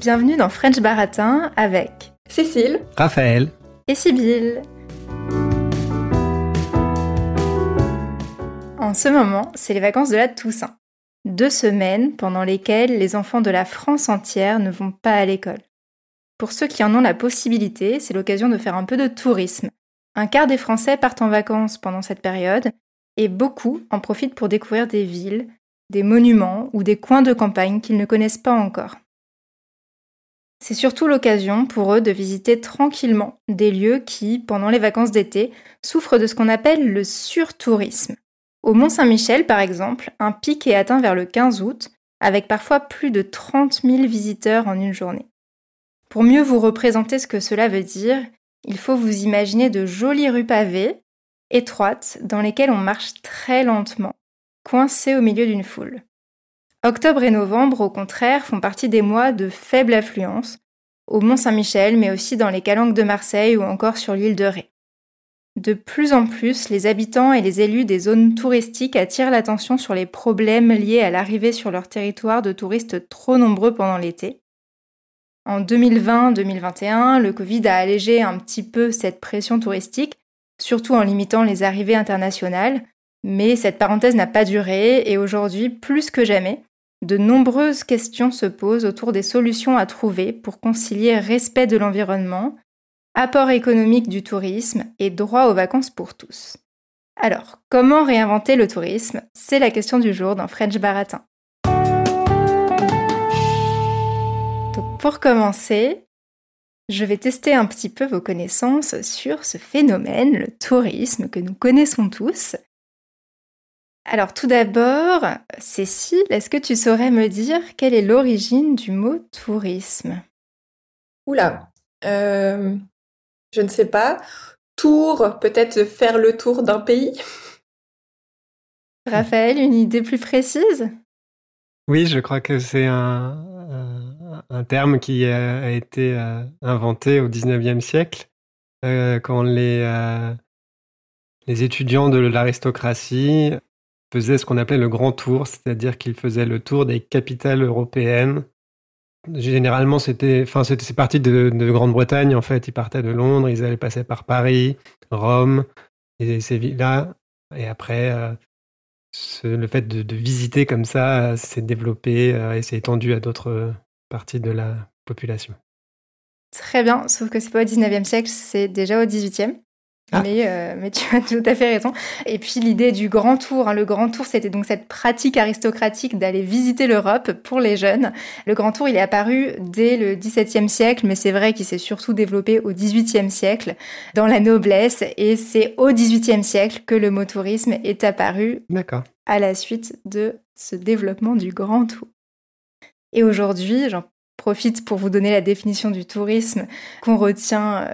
Bienvenue dans French Baratin avec Cécile, Raphaël et Sibylle. En ce moment, c'est les vacances de la Toussaint. Deux semaines pendant lesquelles les enfants de la France entière ne vont pas à l'école. Pour ceux qui en ont la possibilité, c'est l'occasion de faire un peu de tourisme. Un quart des Français partent en vacances pendant cette période et beaucoup en profitent pour découvrir des villes, des monuments ou des coins de campagne qu'ils ne connaissent pas encore. C'est surtout l'occasion pour eux de visiter tranquillement des lieux qui, pendant les vacances d'été, souffrent de ce qu'on appelle le surtourisme. Au Mont-Saint-Michel, par exemple, un pic est atteint vers le 15 août, avec parfois plus de 30 000 visiteurs en une journée. Pour mieux vous représenter ce que cela veut dire, il faut vous imaginer de jolies rues pavées, étroites, dans lesquelles on marche très lentement, coincé au milieu d'une foule. Octobre et novembre, au contraire, font partie des mois de faible affluence, au Mont-Saint-Michel, mais aussi dans les calanques de Marseille ou encore sur l'île de Ré. De plus en plus, les habitants et les élus des zones touristiques attirent l'attention sur les problèmes liés à l'arrivée sur leur territoire de touristes trop nombreux pendant l'été. En 2020-2021, le Covid a allégé un petit peu cette pression touristique, surtout en limitant les arrivées internationales, mais cette parenthèse n'a pas duré et aujourd'hui, plus que jamais, de nombreuses questions se posent autour des solutions à trouver pour concilier respect de l'environnement, apport économique du tourisme et droit aux vacances pour tous. Alors, comment réinventer le tourisme? C'est la question du jour dans French Baratin. Pour commencer, je vais tester un petit peu vos connaissances sur ce phénomène, le tourisme que nous connaissons tous. Alors tout d'abord, Cécile, est-ce que tu saurais me dire quelle est l'origine du mot tourisme? Oula, euh, je ne sais pas. Tour, peut-être faire le tour d'un pays? Raphaël, une idée plus précise? Oui, je crois que c'est un, un, terme qui a, été euh, inventé au 19e siècle, euh, quand les, les étudiants de l'aristocratie faisait ce qu'on appelait le grand tour, c'est-à-dire qu'il faisait le tour des capitales européennes. Généralement, c'était, enfin, c'était, parti de, Grande-Bretagne, en fait. Ils partaient de Londres, ils allaient passer par Paris, Rome, et ces villes-là. Et après, euh, le fait de, visiter comme ça s'est développé euh, et s'est étendu à d'autres parties de la population. Très bien, sauf que c'est pas au 19e siècle, c'est déjà au 18e. Ah. Mais, euh, mais, tu as tout à fait raison. Et puis l'idée du grand tour, hein, le grand tour, c'était donc cette pratique aristocratique d'aller visiter l'Europe pour les jeunes. Le grand tour, il est apparu dès le XVIIe siècle, mais c'est vrai qu'il s'est surtout développé au XVIIIe siècle dans la noblesse. Et c'est au XVIIIe siècle que le mot tourisme est apparu à la suite de ce développement du grand tour. Et aujourd'hui, j'en profite pour vous donner la définition du tourisme qu'on retient euh,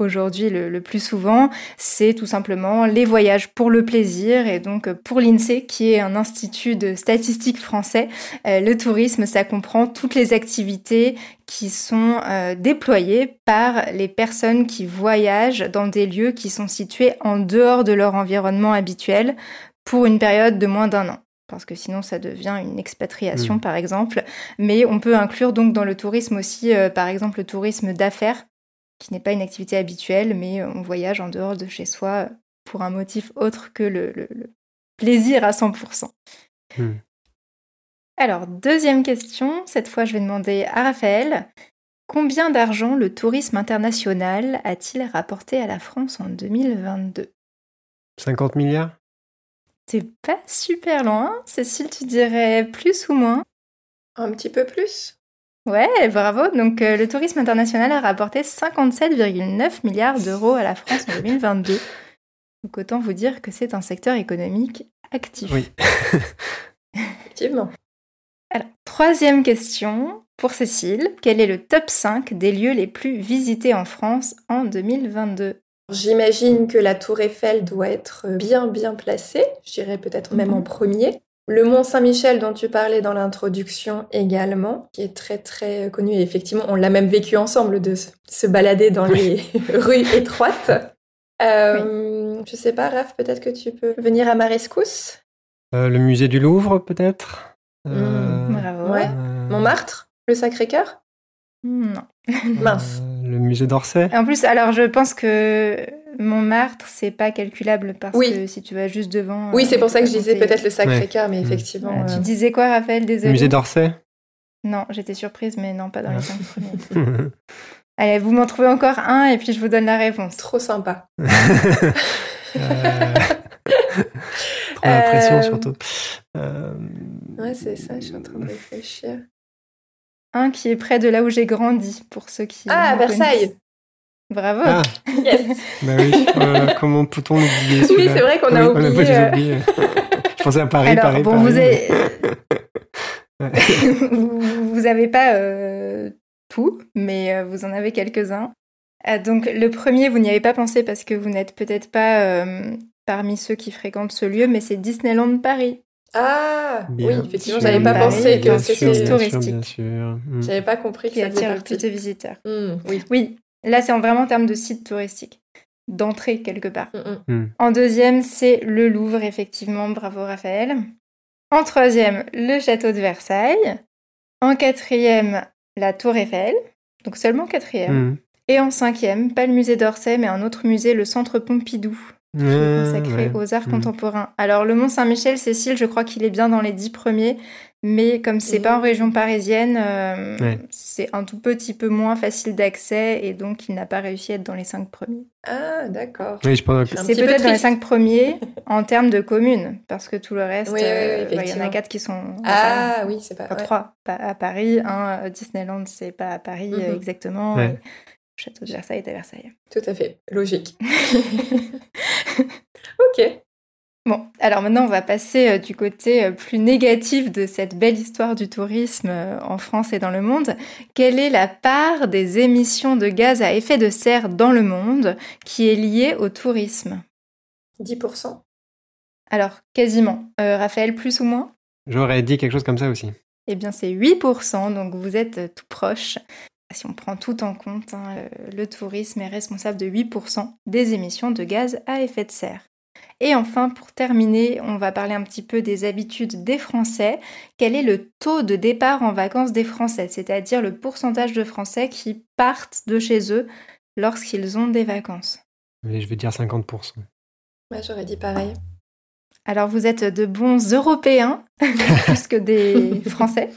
aujourd'hui le, plus souvent, c'est tout simplement les voyages pour le plaisir. Et donc pour l'INSEE, qui est un institut de statistiques français, euh, le tourisme, ça comprend toutes les activités qui sont euh, déployées par les personnes qui voyagent dans des lieux qui sont situés en dehors de leur environnement habituel pour une période de moins d'un an parce que sinon ça devient une expatriation mmh. par exemple. Mais on peut inclure donc dans le tourisme aussi, euh, par exemple, le tourisme d'affaires, qui n'est pas une activité habituelle, mais on voyage en dehors de chez soi pour un motif autre que le, plaisir à 100%. Hmm. Alors, deuxième question, cette fois je vais demander à Raphaël, combien d'argent le tourisme international a-t-il rapporté à la France en 2022 50 milliards? C'est pas super loin, Cécile, tu dirais plus ou moins? Un petit peu plus Ouais, bravo. Donc euh, le tourisme international a rapporté 57,9 milliards d'euros à la France en 2022. Donc autant vous dire que c'est un secteur économique actif. Oui. Effectivement. Alors, troisième question pour Cécile. Quel est le top 5 des lieux les plus visités en France en 2022 J'imagine que la tour Eiffel doit être bien bien placée, je dirais peut-être même en mhm. premier. Le Mont Saint-Michel dont tu parlais dans l'introduction également, qui est très très connu et effectivement on l'a même vécu ensemble de se balader dans les rues étroites. Euh, Je sais pas, Raph, peut-être que tu peux venir à ma rescousse euh, Le musée du Louvre peut-être? Euh, mmh, Bravo. Ouais. Euh, Montmartre? Le Sacré-Cœur? Non. Mince. Euh, le musée d'Orsay En plus, alors je pense que Montmartre, c'est pas calculable parce Oui. que si tu vas juste devant. Oui, euh, c'est pour ça que je disais peut-être le Sacré-Cœur, mais Mm. effectivement. Euh, euh, Tu disais quoi, Raphaël? Le Désolé. musée d'Orsay? Non, j'étais surprise, mais non, pas dans Ah. les cinq premiers. Allez, vous m'en trouvez encore un et puis je vous donne la réponse. Trop sympa. Euh, Trop la pression Euh, surtout. Euh, Ouais, c'est ça, je suis en train de réfléchir. Un qui est près de là où j'ai grandi, pour ceux qui. Ah, me Versailles. Bravo. Ah, Yes bah oui. Oh comment peut-on l'oublier Oui, c'est vrai qu'on a Oui, on a oublié. pas euh, oublié. Je pensais à Paris, Alors, Paris, bon, Paris. vous avez, vous avez pas euh, tout, mais euh, vous en avez quelques-uns. Ah, donc, le premier, vous n'y avez pas pensé parce que vous n'êtes peut-être pas euh, parmi ceux qui fréquentent ce lieu, mais c'est Disneyland Paris. Ah Bien Oui, effectivement, j'avais pas pensé que c'était. touristique. Mm. J'avais pas compris que qui ça attire plus de visiteurs. Hmm, oui. Oui, là, c'est en vraiment en termes de site touristique, d'entrée quelque part. Hmm. En deuxième, c'est le Louvre, effectivement. Bravo, Raphaël. En troisième, le château de Versailles. En quatrième, la Tour Eiffel. Donc seulement quatrième. Mm. Et en cinquième, pas le musée d'Orsay, mais un autre musée, le Centre Pompidou, qui est Ouais, consacré ouais. aux arts Mm. contemporains. Alors, le Mont Saint-Michel, Cécile, je crois qu'il est bien dans les dix premiers, mais comme c'est Mhm. pas en région parisienne, euh, Ouais. c'est un tout petit peu moins facile d'accès et donc il n'a pas réussi à être dans les cinq premiers. Ah, d'accord. Oui, C'est peu peut-être dans les cinq premiers en termes de communes, parce que tout le reste, Oui, oui, oui, euh, ouais, il y en a quatre qui sont. à Paris. Ah, oui, c'est pas. Enfin, ouais. trois pas à Paris, un euh, Disneyland, c'est pas à Paris Mhm. exactement. Ouais. et le Château de Versailles est à Versailles. Tout à fait. Logique. ok. Bon, alors maintenant on va passer euh, du côté euh, plus négatif de cette belle histoire du tourisme euh, en France et dans le monde. Quelle est la part des émissions de gaz à effet de serre dans le monde qui est liée au tourisme? 10%. Alors, quasiment. Euh, Raphaël, plus ou moins? J'aurais dit quelque chose comme ça aussi. Eh bien, c'est 8%, donc vous êtes tout proche. Si on prend tout en compte, hein, le tourisme est responsable de 8% des émissions de gaz à effet de serre. Et enfin, pour terminer, on va parler un petit peu des habitudes des Français. Quel est le taux de départ en vacances des Français, c'est-à-dire le pourcentage de Français qui partent de chez eux lorsqu'ils ont des vacances? Mais je vais dire 50%. Ouais, J'aurais dit pareil. Alors vous êtes de bons Européens, plus que des Français?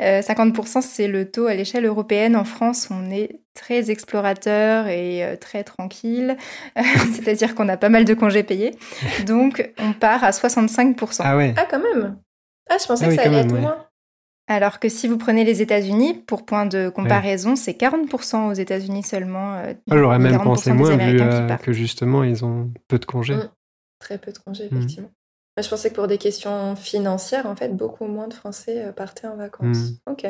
Euh, 50% c'est le taux à l'échelle européenne. En France, on est très explorateur et euh, très tranquille, c'est-à-dire qu'on a pas mal de congés payés. Donc on part à 65%. Ah ouais Ah, quand même. Ah, je pensais Ah oui, que ça allait même, être ouais. moins. Alors que si vous prenez les États-Unis, pour point de comparaison, c'est 40% aux États-Unis seulement. euh, Ah, J'aurais même 40% pensé moins vu euh, que justement ils ont peu de congés. Mm. Très peu de congés, Mm. effectivement. Moi, je pensais que pour des questions financières, en fait, beaucoup moins de Français euh, partaient en vacances. Mm. Ok.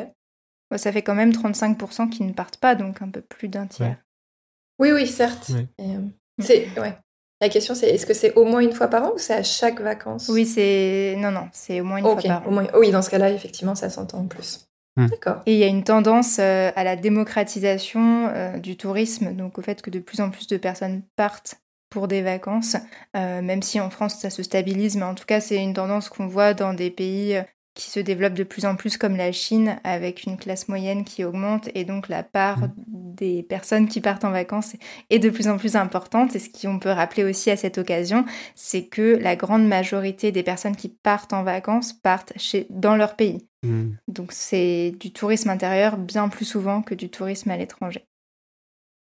Ouais, Ça fait quand même 35% qui ne partent pas, donc un peu plus d'un tiers. Ouais. Oui, oui, certes. Et, euh, c'est, ouais. La question, c'est est-ce que c'est au moins une fois par an ou c'est à chaque vacances? Oui, c'est... Non, non, c'est au moins une fois par an. au moins... Oui, dans ce cas-là, effectivement, ça s'entend en plus. Mm. D'accord. Et il y a une tendance euh, à la démocratisation euh, du tourisme, donc au fait que de plus en plus de personnes partent pour des vacances, euh, même si en France ça se stabilise, mais en tout cas c'est une tendance qu'on voit dans des pays euh, qui se développent de plus en plus comme la Chine, avec une classe moyenne qui augmente, et donc la part Mm. des personnes qui partent en vacances est de plus en plus importante. Et ce qu'on peut rappeler aussi à cette occasion, c'est que la grande majorité des personnes qui partent en vacances partent chez, dans leur pays. Mm. Donc c'est du tourisme intérieur bien plus souvent que du tourisme à l'étranger.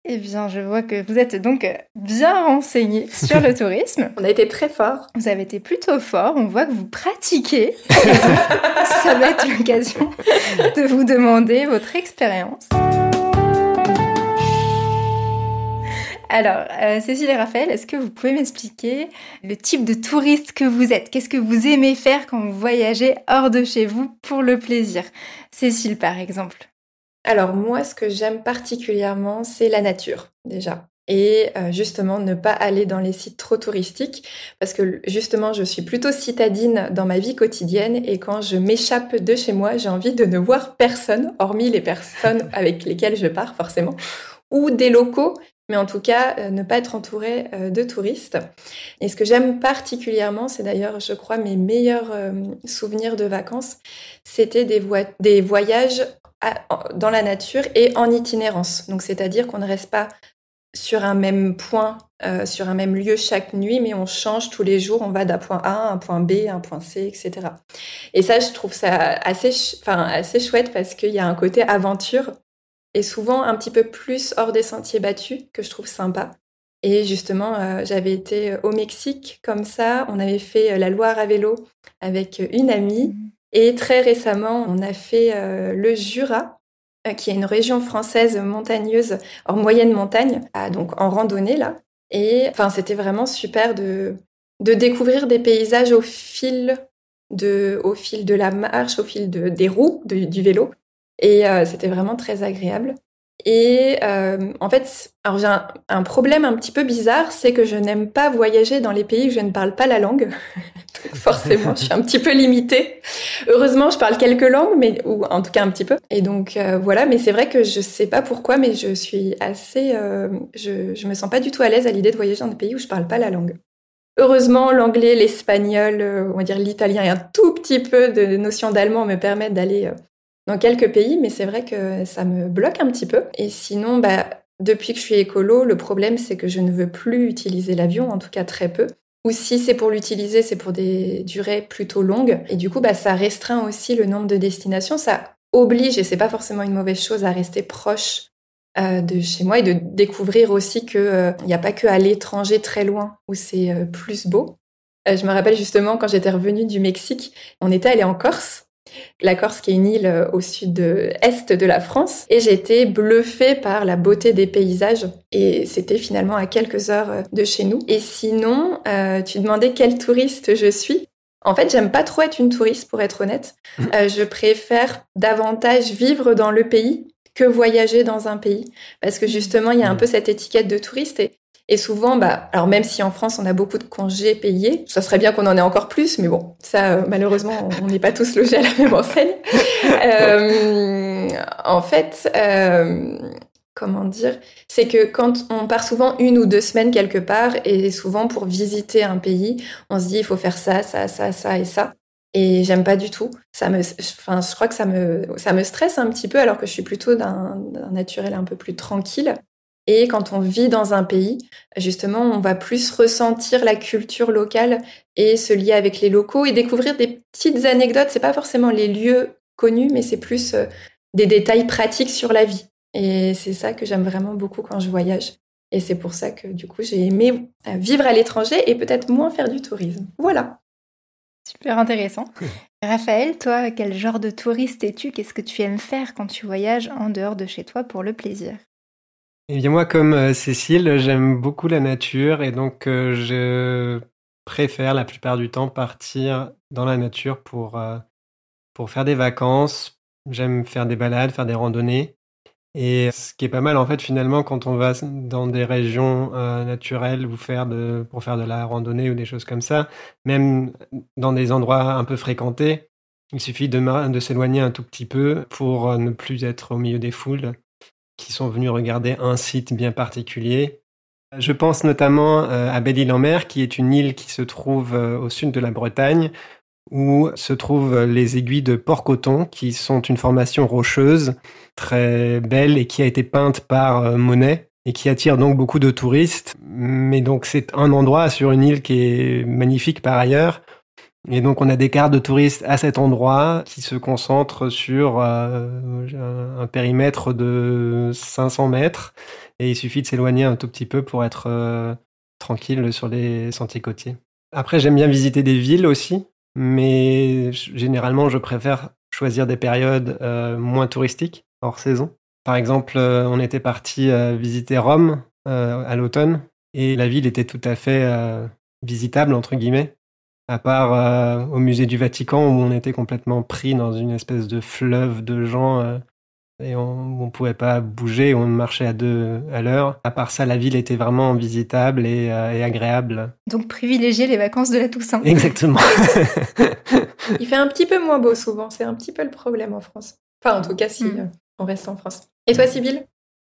Eh bien, je vois que vous êtes donc bien renseigné sur le tourisme. On a été très fort. Vous avez été plutôt fort, on voit que vous pratiquez. Ça va être l'occasion de vous demander votre expérience. Alors, euh, Cécile et Raphaël, est-ce que vous pouvez m'expliquer le type de touriste que vous êtes? Qu'est-ce que vous aimez faire quand vous voyagez hors de chez vous pour le plaisir? Cécile, par exemple. Alors moi, ce que j'aime particulièrement, c'est la nature, déjà. Et euh, justement, ne pas aller dans les sites trop touristiques, parce que justement, je suis plutôt citadine dans ma vie quotidienne, et quand je m'échappe de chez moi, j'ai envie de ne voir personne, hormis les personnes avec lesquelles je pars, forcément, ou des locaux, mais en tout cas, euh, ne pas être entouré euh, de touristes. Et ce que j'aime particulièrement, c'est d'ailleurs, je crois, mes meilleurs souvenirs de vacances, c'était des, des voyages dans la nature et en itinérance. Donc, c'est-à-dire qu'on ne reste pas sur un même point, euh, sur un même lieu chaque nuit, mais on change tous les jours. On va d'un point A à un point B, à un point C, etc. Et ça, je trouve ça assez, assez chouette parce qu'il y a un côté aventure et souvent un petit peu plus hors des sentiers battus que je trouve sympa. Et justement, euh, j'avais été au Mexique comme ça. On avait fait euh, la Loire à vélo avec une amie. Et très récemment, on a fait le Jura euh, qui est une région française montagneuse, en moyenne montagne, donc en randonnée là. Et c'était vraiment super de, découvrir des paysages au fil de, la marche, au fil de, des roues du vélo. Et euh, c'était vraiment très agréable. Et euh, en fait, alors j'ai un, problème un petit peu bizarre, c'est que je n'aime pas voyager dans les pays où je ne parle pas la langue. forcément, je suis un petit peu limitée. Heureusement, je parle quelques langues, mais ou en tout cas un petit peu. Et donc euh, voilà, mais c'est vrai que je sais pas pourquoi, mais je suis assez, euh, je, me sens pas du tout à l'aise à l'idée de voyager dans des pays où je parle pas la langue. Heureusement, l'anglais, l'espagnol, on va dire l'italien et un tout petit peu de notions d'allemand me permettent d'aller dans quelques pays, mais c'est vrai que ça me bloque un petit peu. Et sinon, bah, depuis que je suis écolo, le problème, c'est que je ne veux plus utiliser l'avion, en tout cas très peu. Ou si c'est pour l'utiliser, c'est pour des durées plutôt longues. Et du coup, bah, ça restreint aussi le nombre de destinations. Ça oblige, et c'est pas forcément une mauvaise chose, à rester proche euh, de chez moi et de découvrir aussi qu'il euh, n'y a pas que à l'étranger très loin où c'est euh, plus beau. je me rappelle justement quand j'étais revenue du Mexique, on était allé en Corse la Corse qui est une île euh, au sud-est de la France. Et j'ai été bluffée par la beauté des paysages. Et c'était finalement à quelques heures euh, de chez nous. Et sinon, euh, tu demandais quel touriste je suis. En fait, j'aime pas trop être une touriste, pour être honnête. Mmh. je préfère davantage vivre dans le pays que voyager dans un pays. Parce que justement, il y a un mmh. peu cette étiquette de touriste. Et et souvent, bah, alors même si en France on a beaucoup de congés payés, ça serait bien qu'on en ait encore plus, mais bon, ça euh, malheureusement on n'est pas tous logés à la même enseigne. euh, en fait, euh, comment dire, c'est que quand on part souvent une ou deux semaines quelque part, et souvent pour visiter un pays, on se dit il faut faire ça, ça, ça, ça et ça. Et j'aime pas du tout. Ça me, enfin, je crois que ça me, ça me stresse un petit peu, alors que je suis plutôt d'un naturel un peu plus tranquille. Et quand on vit dans un pays, justement, on va plus ressentir la culture locale et se lier avec les locaux et découvrir des petites anecdotes. C'est pas forcément les lieux connus, mais c'est plus euh, des détails pratiques sur la vie. Et c'est ça que j'aime vraiment beaucoup quand je voyage. Et c'est pour ça que du coup, j'ai aimé euh, vivre à l'étranger et peut-être moins faire du tourisme. Voilà. Super intéressant. Raphaël, toi, quel genre de touriste es-tu? Qu'est-ce que tu aimes faire quand tu voyages en dehors de chez toi pour le plaisir? Eh bien moi, comme euh, Cécile, j'aime beaucoup la nature et donc euh, je préfère la plupart du temps partir dans la nature pour, euh, pour faire des vacances. J'aime faire des balades, faire des randonnées. Et ce qui est pas mal en fait finalement quand on va dans des régions naturelles ou faire de, pour faire de la randonnée ou des choses comme ça, même dans des endroits un peu fréquentés, il suffit de, de s'éloigner un tout petit peu pour ne plus être au milieu des foules qui sont venus regarder un site bien particulier. Je pense notamment euh, à Belle-Île-en-Mer, qui est une île qui se trouve euh, au sud de la Bretagne, où se trouvent les aiguilles de Port-Coton, qui sont une formation rocheuse très belle et qui a été peinte par euh, Monet et qui attire donc beaucoup de touristes. Mais donc c'est un endroit sur une île qui est magnifique par ailleurs, et donc on a des cartes de touristes à cet endroit qui se concentrent sur euh, un périmètre de 500 mètres et il suffit de s'éloigner un tout petit peu pour être euh, tranquille sur les sentiers côtiers. Après j'aime bien visiter des villes aussi, mais généralement je préfère choisir des périodes euh, moins touristiques, hors saison. Par exemple, on était parti visiter Rome à l'automne et la ville était tout à fait visitable entre guillemets à part euh, au musée du Vatican où on était complètement pris dans une espèce de fleuve de gens euh, et on ne pouvait pas bouger, on marchait à deux à l'heure. À part ça, la ville était vraiment visitable et, euh, agréable. Donc privilégier les vacances de la Toussaint. Exactement. Il fait un petit peu moins beau souvent, c'est un petit peu le problème en France. Enfin, en tout cas, si hmm. on reste en France. Et toi, Sybille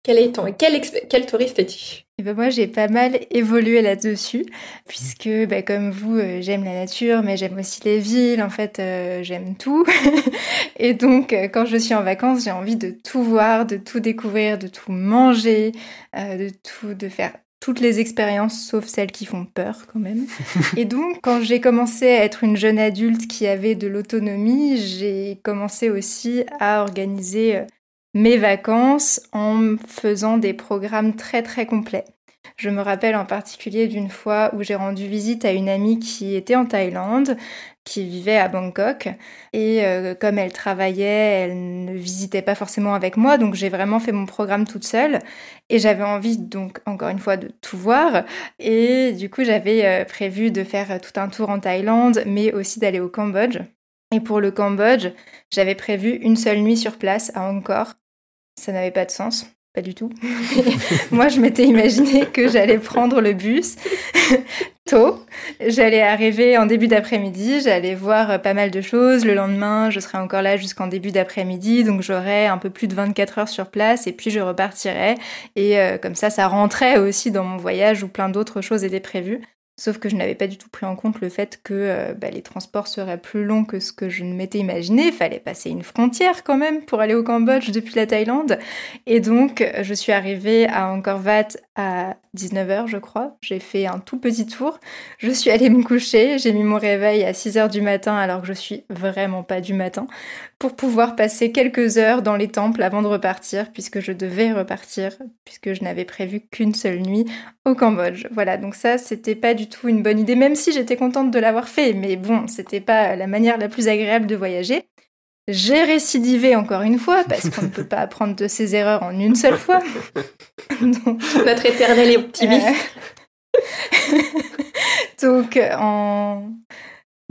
Quel est ton, quel, quel touriste es-tu? Et ben moi, j'ai pas mal évolué là-dessus, puisque ben, comme vous, euh, j'aime la nature, mais j'aime aussi les villes, en fait, euh, j'aime tout. et donc, euh, quand je suis en vacances, j'ai envie de tout voir, de tout découvrir, de tout manger, de tout, de faire toutes les expériences, sauf celles qui font peur quand même. Et donc, quand j'ai commencé à être une jeune adulte qui avait de l'autonomie, j'ai commencé aussi à organiser mes vacances en faisant des programmes très très complets. Je me rappelle en particulier d'une fois où j'ai rendu visite à une amie qui était en Thaïlande, qui vivait à Bangkok. Et euh, comme elle travaillait, elle ne visitait pas forcément avec moi, donc j'ai vraiment fait mon programme toute seule. Et j'avais envie, donc, encore une fois, de tout voir. Et du coup, j'avais euh, prévu de faire tout un tour en Thaïlande, mais aussi d'aller au Cambodge. Et pour le Cambodge, j'avais prévu une seule nuit sur place à Angkor ça n'avait pas de sens. Pas du tout. Moi, je m'étais imaginé que j'allais prendre le bus tôt. J'allais arriver en début d'après-midi, j'allais voir pas mal de choses. Le lendemain, je serais encore là jusqu'en début d'après-midi, donc j'aurais un peu plus de 24 heures sur place et puis je repartirais. Et euh, comme ça, ça rentrait aussi dans mon voyage où plein d'autres choses étaient prévues. Sauf que je n'avais pas du tout pris en compte le fait que euh, bah, les transports seraient plus longs que ce que je ne m'étais imaginé. Il fallait passer une frontière quand même pour aller au Cambodge depuis la Thaïlande. Et donc, je suis arrivée à Angkor Wat à 19h, je crois. J'ai fait un tout petit tour. Je suis allée me coucher. J'ai mis mon réveil à 6h du matin alors que je suis vraiment pas du matin pour pouvoir passer quelques heures dans les temples avant de repartir puisque je devais repartir puisque je n'avais prévu qu'une seule nuit au Cambodge. Voilà, donc ça, c'était pas du tout une bonne idée, même si j'étais contente de l'avoir fait, mais bon, c'était pas la manière la plus agréable de voyager. J'ai récidivé encore une fois, parce qu'on ne peut pas apprendre de ses erreurs en une seule fois. Notre éternel optimiste. Euh, donc, en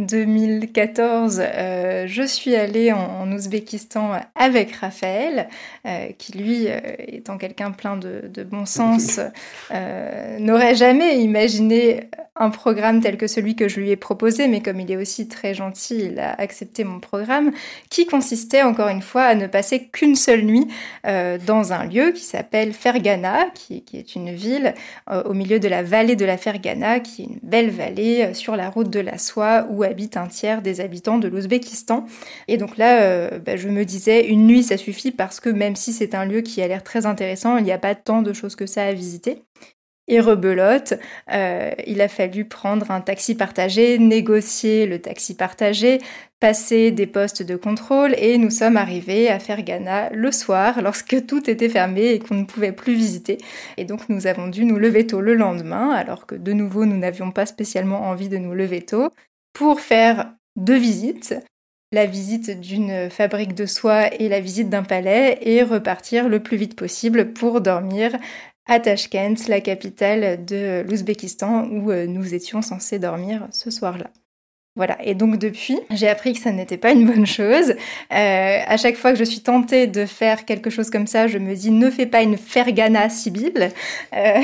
2014, euh, je suis allée en, Ouzbékistan avec Raphaël, euh, qui lui, euh, étant quelqu'un plein de, bon sens, n'aurait jamais imaginé un programme tel que celui que je lui ai proposé, mais comme il est aussi très gentil, il a accepté mon programme, qui consistait encore une fois à ne passer qu'une seule nuit dans un lieu qui s'appelle Fergana, qui, est une ville au milieu de la vallée de la Fergana, qui est une belle vallée sur la route de la soie où habite un tiers des habitants de l'Ouzbékistan. Et donc là, euh, bah, je me disais, une nuit, ça suffit parce que même si c'est un lieu qui a l'air très intéressant, il n'y a pas tant de choses que ça à visiter. Et rebelote, euh, il a fallu prendre un taxi partagé, négocier le taxi partagé, passer des postes de contrôle et nous sommes arrivés à Fergana le soir lorsque tout était fermé et qu'on ne pouvait plus visiter. Et donc nous avons dû nous lever tôt le lendemain alors que de nouveau nous n'avions pas spécialement envie de nous lever tôt pour faire deux visites, la visite d'une fabrique de soie et la visite d'un palais, et repartir le plus vite possible pour dormir à Tashkent, la capitale de l'Ouzbékistan, où euh, nous étions censés dormir ce soir-là. Voilà, et donc depuis, j'ai appris que ça n'était pas une bonne chose. Euh, à chaque fois que je suis tentée de faire quelque chose comme ça, je me dis ne fais pas une fergana sibylle. Euh,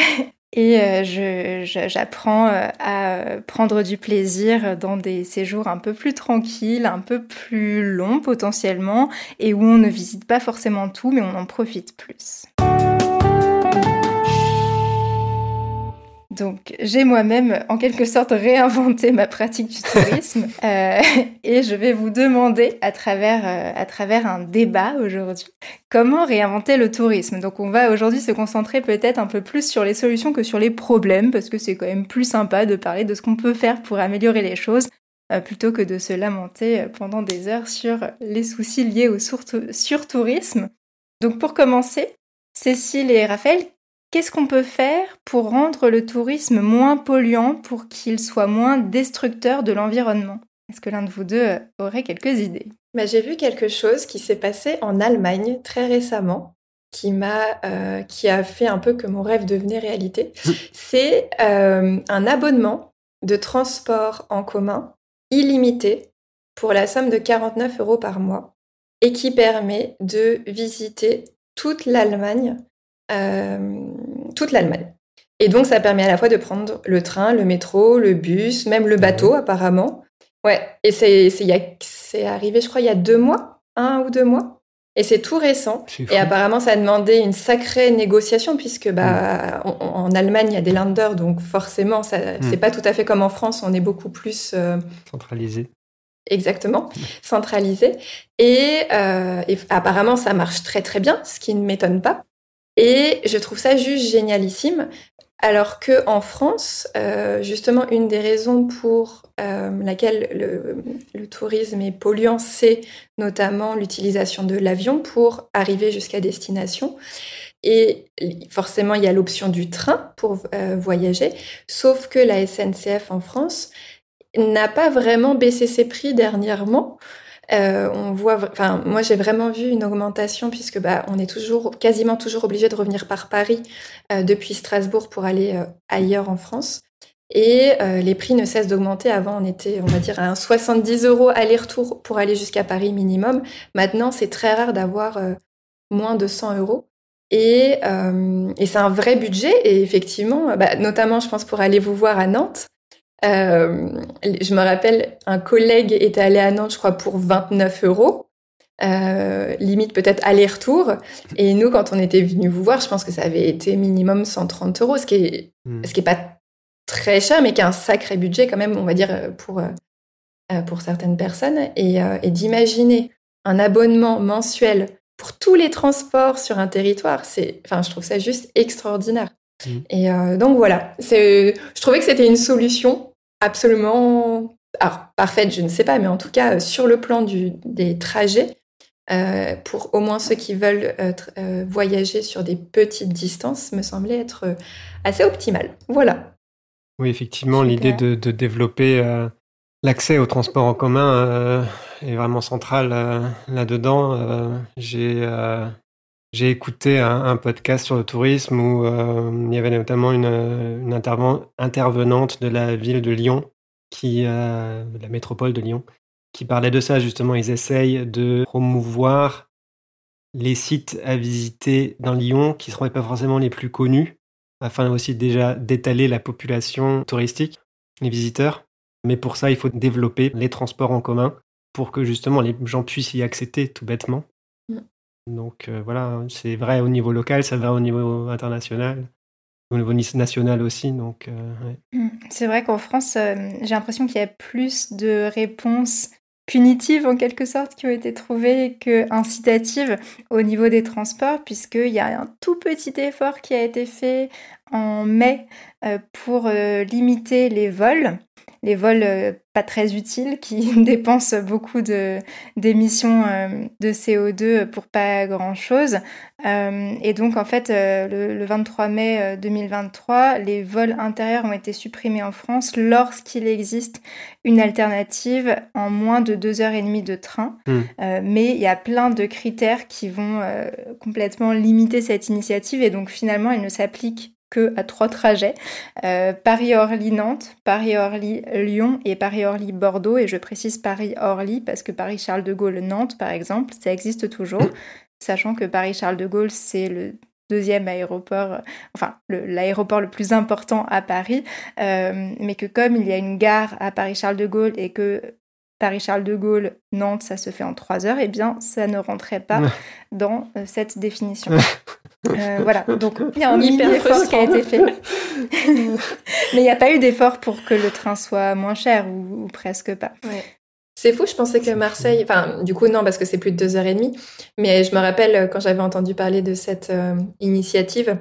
et euh, j'apprends euh, à prendre du plaisir dans des séjours un peu plus tranquilles, un peu plus longs potentiellement, et où on ne visite pas forcément tout, mais on en profite plus. Donc j'ai moi-même en quelque sorte réinventé ma pratique du tourisme euh, et je vais vous demander à travers, euh, à travers un débat aujourd'hui comment réinventer le tourisme. Donc on va aujourd'hui se concentrer peut-être un peu plus sur les solutions que sur les problèmes parce que c'est quand même plus sympa de parler de ce qu'on peut faire pour améliorer les choses euh, plutôt que de se lamenter pendant des heures sur les soucis liés au surtourisme. Donc pour commencer, Cécile et Raphaël, Qu'est-ce qu'on peut faire pour rendre le tourisme moins polluant, pour qu'il soit moins destructeur de l'environnement? Est-ce que l'un de vous deux euh, aurait quelques idées? Bah, J'ai vu quelque chose qui s'est passé en Allemagne très récemment, qui, m'a, euh, qui a fait un peu que mon rêve devenait réalité. C'est euh, un abonnement de transport en commun illimité pour la somme de 49 euros par mois et qui permet de visiter toute l'Allemagne toute l'Allemagne. Et donc, ça permet à la fois de prendre le train, le métro, le bus, même le bateau, apparemment. Ouais, et c'est arrivé, je crois, il y a deux mois, un ou deux mois. Et c'est tout récent. Et apparemment, ça a demandé une sacrée négociation puisque bah, mm. en Allemagne, il y a des Länder, donc forcément, ça, mm. c'est pas tout à fait comme en France. On est beaucoup plus euh, centralisé. Exactement, centralisé. Et, euh, et, apparemment, ça marche très très bien, ce qui ne m'étonne pas. Et je trouve ça juste génialissime alors que en France, euh, justement, une des raisons pour euh, laquelle le, tourisme est polluant, c'est notamment l'utilisation de l'avion pour arriver jusqu'à destination. Et forcément, il y a l'option du train pour euh, voyager, sauf que la SNCF en France n'a pas vraiment baissé ses prix dernièrement. Euh, on voit, enfin, moi j'ai vraiment vu une augmentation puisque bah, on est toujours, quasiment toujours obligé de revenir par Paris euh, depuis Strasbourg pour aller euh, ailleurs en France. Et les prix ne cessent d'augmenter. Avant, on était, on va dire, à 70 euros aller-retour pour aller jusqu'à Paris minimum. Maintenant, c'est très rare d'avoir moins de 100 euros. Et, et c'est un vrai budget. Et effectivement, bah, notamment, je pense, pour aller vous voir à Nantes, euh, je me rappelle, un collègue était allé à Nantes, je crois, pour 29 euros. Euh, limite peut-être aller-retour. Et nous, quand on était venu vous voir, je pense que ça avait été minimum 130 euros, ce qui est, hmm. ce qui est pas très cher, mais qui est un sacré budget quand même, on va dire, pour, euh, pour certaines personnes. Et, et d'imaginer un abonnement mensuel pour tous les transports sur un territoire, c'est, enfin, je trouve ça juste extraordinaire. Mm. Et euh, donc voilà, je trouvais que c'était une solution absolument alors, parfaite, je ne sais pas, mais en tout cas euh, sur le plan du, des trajets, euh, pour au moins ceux qui veulent voyager sur des petites distances, me semblait être assez optimal. Voilà. Oui, effectivement, l'idée de, de, développer l'accès au transport en commun est vraiment centrale là-dedans. J'ai j'ai écouté un, podcast sur le tourisme où euh, il y avait notamment une, intervenante de la ville de Lyon, qui, euh, de la métropole de Lyon, qui parlait de ça justement. Ils essayent de promouvoir les sites à visiter dans Lyon qui ne seraient pas forcément les plus connus, afin aussi déjà d'étaler la population touristique, les visiteurs. Mais pour ça, il faut développer les transports en commun pour que justement les gens puissent y accéder tout bêtement. Donc euh, voilà, c'est vrai au niveau local, ça va au niveau international, au niveau national aussi. Donc euh, mmh. c'est vrai qu'en France, euh, j'ai l'impression qu'il y a plus de réponses punitives en quelque sorte qui ont été trouvées que incitatives au niveau des transports, puisqu'il y a un tout petit effort qui a été fait en mai pour limiter les vols les vols pas très utiles qui dépensent beaucoup d'émissions euh, de, CO2 pour pas grand-chose. Euh, et donc en fait, le, 23 mai 2023, les vols intérieurs ont été supprimés en France lorsqu'il existe une alternative en moins de deux heures et demie de train. Hmm. mais il y a plein de critères qui vont complètement limiter cette initiative et donc finalement, elle ne s'applique que à trois trajets euh, Paris-Orly-Nantes, Paris-Orly-Lyon et Paris-Orly-Bordeaux. Et je précise Paris-Orly parce que Paris-Charles de Gaulle-Nantes, par exemple, ça existe toujours, sachant que Paris-Charles de Gaulle, c'est le deuxième aéroport, enfin l'aéroport le, plus important à Paris, euh, mais que comme il y a une gare à Paris-Charles de Gaulle et que Paris-Charles de Gaulle, Nantes, ça se fait en trois heures, eh bien, ça ne rentrait pas dans euh, cette définition. Euh, voilà, donc il y a un mini effort qui a été fait. Mais il n'y a pas eu d'effort pour que le train soit moins cher ou, presque pas. C'est fou, je pensais que Marseille, enfin du coup non parce que c'est plus de deux heures et demie, mais je me rappelle euh, quand j'avais entendu parler de cette euh, initiative,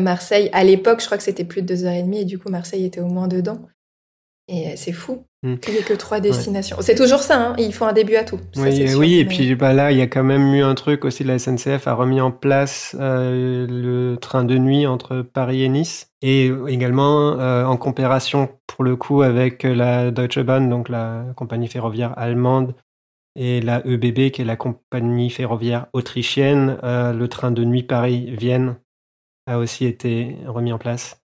Marseille, à l'époque je crois que c'était plus de deux heures et demie et du coup Marseille était au moins dedans. Et c'est fou. Hmm. Il n'y a que trois destinations. C'est toujours ça, hein il faut un début à tout. oui, oui et puis bah, là, il y a quand même eu un truc aussi, la SNCF a remis en place euh, le train de nuit entre Paris et Nice. Et également euh, en coopération, pour le coup, avec la Deutsche Bahn, donc la compagnie ferroviaire allemande, et la EBB, qui est la compagnie ferroviaire autrichienne, euh, le train de nuit Paris-Vienne a aussi été remis en place.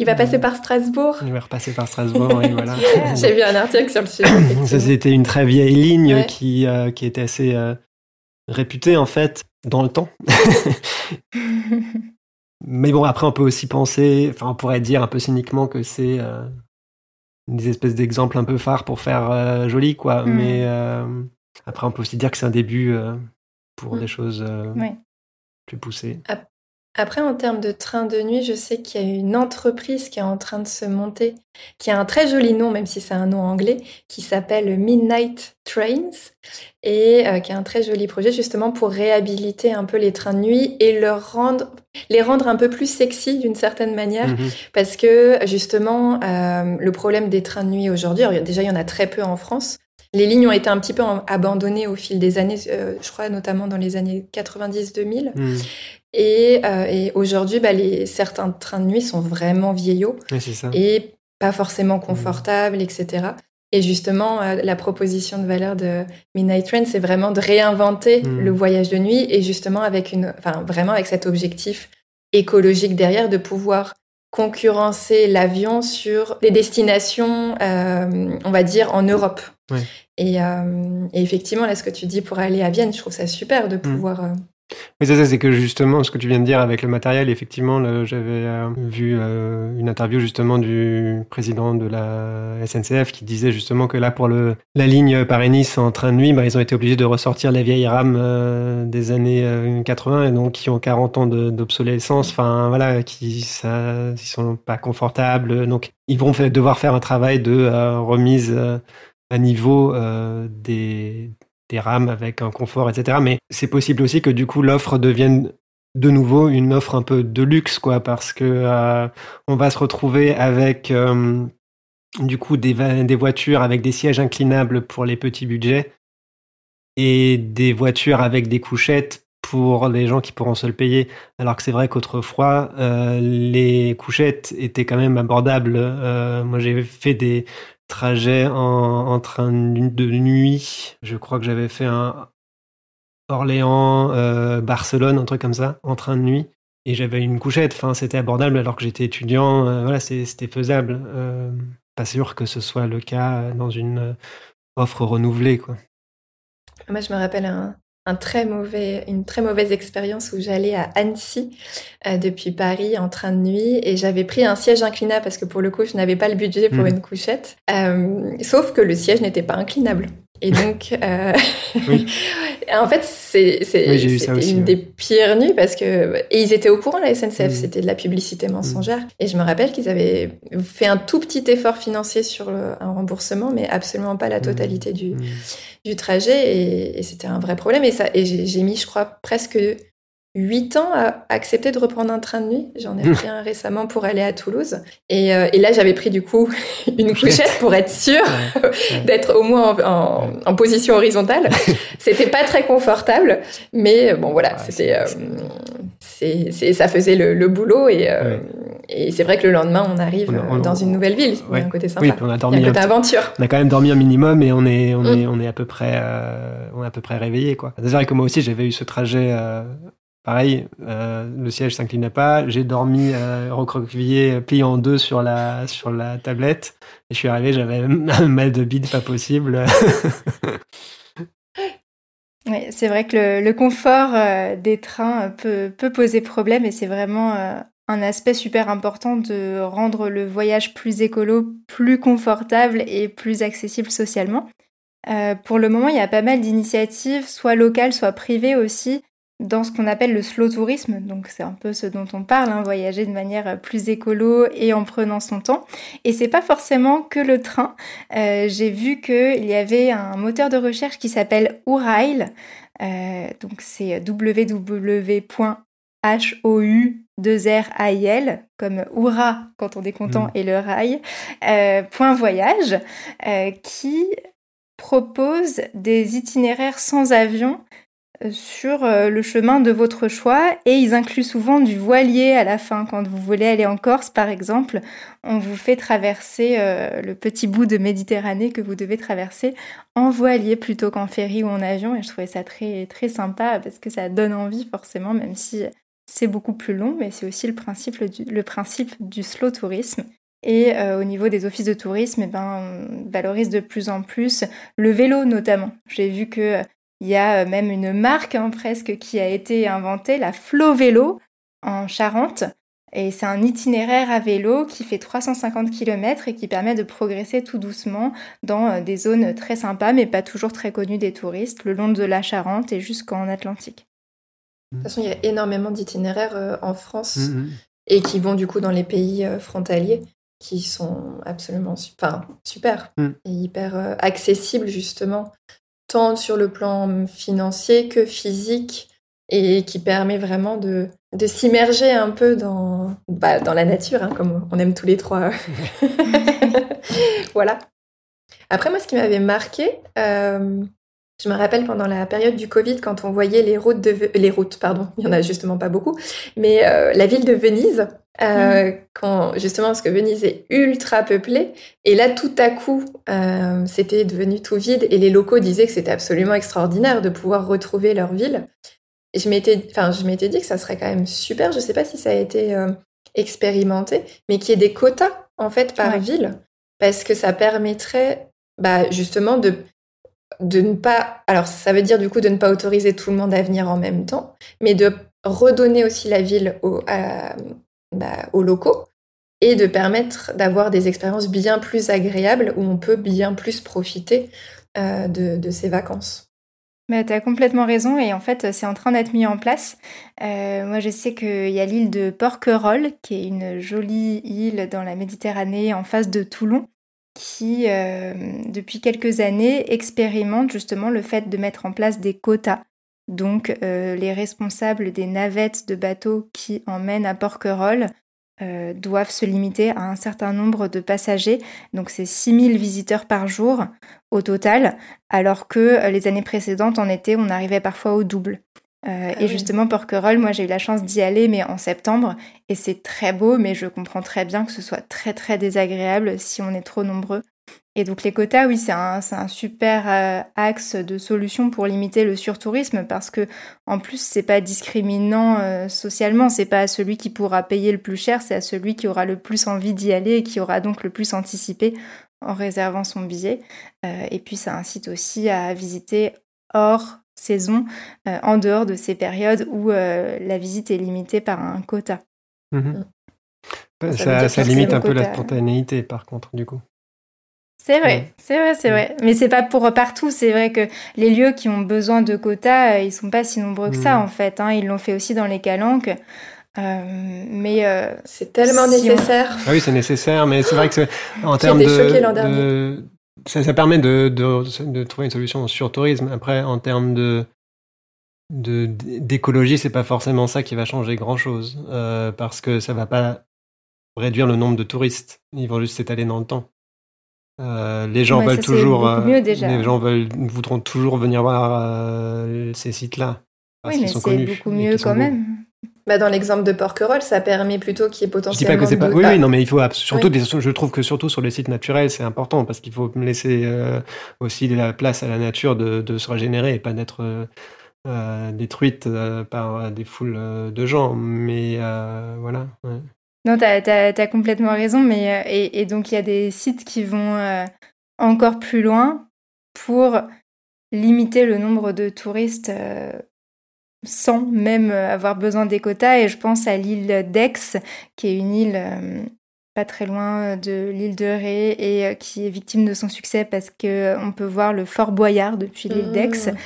Il va passer par Strasbourg. Il va repasser par Strasbourg, oui, voilà. J'ai vu un article sur le sujet. Ça, c'était une très vieille ligne qui, euh, qui était assez euh, réputée, en fait, dans le temps. Mais bon, après, on peut aussi penser, enfin, on pourrait dire un peu cyniquement que c'est euh, des espèces d'exemples un peu phares pour faire joli, quoi. Mm. Mais après, on peut aussi dire que c'est un début pour Mm. des choses euh, plus poussées. Après, en termes de train de nuit, je sais qu'il y a une entreprise qui est en train de se monter, qui a un très joli nom, même si c'est un nom anglais, qui s'appelle Midnight Trains, et euh, qui a un très joli projet justement pour réhabiliter un peu les trains de nuit et leur rendre, les rendre un peu plus sexy d'une certaine manière. Mhm. Parce que justement, euh, le problème des trains de nuit aujourd'hui, déjà il y en a très peu en France. Les lignes ont été un petit peu abandonnées au fil des années, euh, je crois notamment dans les années 90-2000. Mhm. Et, euh, et aujourd'hui, bah, les, certains trains de nuit sont vraiment vieillots Oui, c'est ça. et pas forcément confortables, etc. Et justement, euh, la proposition de valeur de Midnight Train, c'est vraiment de réinventer Mm. le voyage de nuit et justement avec une, enfin vraiment avec cet objectif écologique derrière de pouvoir concurrencer l'avion sur des destinations, euh, on va dire, en Europe. Ouais. Et, euh, et effectivement, là, ce que tu dis pour aller à Vienne, je trouve ça super de pouvoir. euh, Mais c'est ça, c'est que justement, ce que tu viens de dire avec le matériel, effectivement, j'avais euh, vu euh, une interview justement du président de la SNCF qui disait justement que là, pour le, la ligne Paris-Nice en train de nuit, bah, ils ont été obligés de ressortir les vieilles rames euh, des années euh, 80 et donc qui ont 40 ans d'obsolescence, enfin voilà, qui ça, sont pas confortables, donc ils vont devoir faire un travail de remise à niveau des des rames avec un confort, etc. Mais c'est possible aussi que du coup l'offre devienne de nouveau une offre un peu de luxe, quoi, parce que euh, on va se retrouver avec euh, du coup des, voitures avec des sièges inclinables pour les petits budgets et des voitures avec des couchettes pour les gens qui pourront se le payer. Alors que c'est vrai qu'autrefois, euh, les couchettes étaient quand même abordables. Moi, j'ai fait des trajets en, train de nuit. Je crois que j'avais fait un Orléans, euh, Barcelone, un truc comme ça, en train de nuit. Et j'avais une couchette. Enfin, c'était abordable alors que j'étais étudiant. Euh, voilà, c'était faisable. Euh, pas sûr que ce soit le cas dans une offre renouvelée, quoi. Moi, je me rappelle un, un très mauvais, une très mauvaise expérience où j'allais à Annecy euh, depuis Paris en train de nuit et j'avais pris un siège inclinable parce que pour le coup, je n'avais pas le budget pour Mhm. une couchette. Euh, sauf que le siège n'était pas inclinable. Et donc, euh, Oui. en fait, c'est Oui, une ouais. des pires nuits parce que et ils étaient au courant la SNCF, Mhm. c'était de la publicité mensongère. Et je me rappelle qu'ils avaient fait un tout petit effort financier sur le- un remboursement, mais absolument pas la totalité du, Mm. du trajet et, et c'était un vrai problème. Et, ça, et j'ai mis, je crois, presque 8 ans à accepter de reprendre un train de nuit. J'en ai pris un récemment pour aller à Toulouse. Et, euh, et là, j'avais pris du coup une couchette pour être sûre d'être au moins en, en- en position horizontale. C'était pas très confortable, mais bon voilà, Ouais, c'était, euh, c'est, ça faisait le, le boulot et, euh, Ouais. et c'est vrai que le lendemain, on arrive On a- on- euh, dans une nouvelle ville. Il y ouais. a un côté sympa. Oui, puis on a Il y a dormi un un côté aventure. on a quand même dormi un minimum et on est, on Mm. est, on est à peu près, euh, on est à peu près réveillé quoi. C'est vrai que moi aussi j'avais eu ce trajet, euh, pareil, euh, le siège s'inclinait pas, j'ai dormi euh, recroquevillé, plié en deux sur la, sur la tablette et je suis arrivé, j'avais un mal de bide pas possible. Oui, c'est vrai que le, confort euh, des trains euh, peut, peut poser problème et c'est vraiment un aspect super important de rendre le voyage plus écolo, plus confortable et plus accessible socialement. Pour le moment, il y a pas mal d'initiatives, soit locales, soit privées aussi, dans ce qu'on appelle le slow tourisme. Donc c'est un peu ce dont on parle, hein, voyager de manière plus écolo et en prenant son temps. Et c'est pas forcément que le train. Euh, J'ai vu qu'il y avait un moteur de recherche qui s'appelle Ourail. Euh, donc c'est www.hou2rail comme Oura quand on est content Mm. et le rail euh, point voyage euh, qui propose des itinéraires sans avion euh, sur euh, le chemin de votre choix et ils incluent souvent du voilier à la fin. Quand vous voulez aller en Corse, par exemple, on vous fait traverser euh, le petit bout de Méditerranée que vous devez traverser en voilier plutôt qu'en ferry ou en avion. Et je trouvais ça très, très sympa parce que ça donne envie forcément, même si c'est beaucoup plus long, mais c'est aussi le principe principe du slow tourisme. Et euh, au niveau des offices de tourisme, eh ben, on valorise de plus en plus le vélo notamment. J'ai vu que il y a même une marque hein, presque qui a été inventée, la Flow Vélo en Charente, Et c'est un itinéraire à vélo qui fait 350 km et qui permet de progresser tout doucement dans euh, des zones très sympas, mais pas toujours très connues des touristes, le long de la Charente et jusqu'en Atlantique. De toute façon, il y a énormément d'itinéraires euh, en France mmh, mmh. et qui vont du coup dans les pays euh, frontaliers qui sont absolument super mmh. et hyper accessibles justement, tant sur le plan financier que physique et qui permet vraiment de, de s'immerger un peu dans, bah, dans la nature, hein, comme on aime tous les trois. voilà. Après, moi, ce qui m'avait marqué, euh, je me rappelle pendant la période du Covid, quand on voyait les routes de les routes, pardon, il y en a justement pas beaucoup, mais euh, la ville de Venise, euh, mm. quand justement parce que Venise est ultra peuplée, et là tout à coup, c'était devenu tout vide, et les locaux disaient que c'était absolument extraordinaire de pouvoir retrouver leur ville je m'étais, enfin, je m'étais dit que ça serait quand même super. Je sais pas si ça a été euh, expérimenté, mais qu'il y ait des quotas en fait par ville, parce que ça permettrait, bah, justement de de ne pas. Alors, ça veut dire du coup de ne pas autoriser tout le monde à venir en même temps, mais de redonner aussi la ville aux, bah, aux locaux et de permettre d'avoir des expériences bien plus agréables où on peut bien plus profiter euh, de, de ses vacances. Mais tu as complètement raison et en fait c'est en train d'être mis en place. Euh, moi je sais qu'il y a l'île de Porquerolles qui est une jolie île dans la Méditerranée en face de Toulon qui euh, depuis quelques années expérimente justement le fait de mettre en place des quotas. Donc euh, les responsables des navettes de bateaux qui emmènent à Porquerolles doivent se limiter à un certain nombre de passagers. Donc c'est 6000 visiteurs par jour au total, alors que euh, les années précédentes, en été, on arrivait parfois au double. Euh, ah et justement, Porquerolles, moi j'ai eu la chance d'y aller, mais en septembre, et c'est très beau, mais je comprends très bien que ce soit très très désagréable si on est trop nombreux. Et donc les quotas, oui, c'est un, un, super euh, axe de solution pour limiter le surtourisme parce que en plus c'est pas discriminant socialement, c'est pas à celui qui pourra payer le plus cher, c'est à celui qui aura le plus envie d'y aller et qui aura donc le plus anticipé en réservant son billet. Euh, et puis ça incite aussi à visiter hors saison, euh, en dehors de ces périodes où euh, la visite est limitée par un quota. Mhm. Mm. Ça, limite un peu la spontanéité par contre du coup. C'est vrai, c'est vrai, c'est vrai. Mais c'est pas pour partout. C'est vrai que les lieux qui ont besoin de quotas, ils sont pas si nombreux que ça mm. en fait. Hein. Ils l'ont fait aussi dans les calanques. Euh, mais euh, c'est tellement nécessaire. Ah oui, c'est nécessaire, mais c'est vrai que en termes de, ça, ça, permet de, de, trouver une solution sur tourisme. Après, en termes de d'écologie, c'est pas forcément ça qui va changer grand chose, euh, parce que ça va pas réduire le nombre de touristes. Ils vont juste s'étaler dans le temps. les gens veulent toujours, les gens veulent, voudront toujours venir voir ces sites-là. Oui, mais c'est beaucoup mieux quand même. Bah dans l'exemple de Porquerolles, ça permet plutôt qu'il y ait potentiellement. Je dis pas que c'est pas. Oui, oui, non, mais il faut surtout. Je trouve que surtout sur les sites naturels, c'est important parce qu'il faut laisser euh, aussi la place à la nature de, de se régénérer et pas d'être euh, euh détruite euh, par des foules de gens. Mais voilà. Non, tu as, complètement raison. Mais, et, et donc, il y a des sites qui vont encore plus loin pour limiter le nombre de touristes sans même euh, avoir besoin des quotas. Et je pense à l'île d'Aix, qui est une île euh, pas très loin de l'île de Ré et euh, qui est victime de son succès parce qu'on peut voir le Fort Boyard depuis l'île d'Aix. Mmh.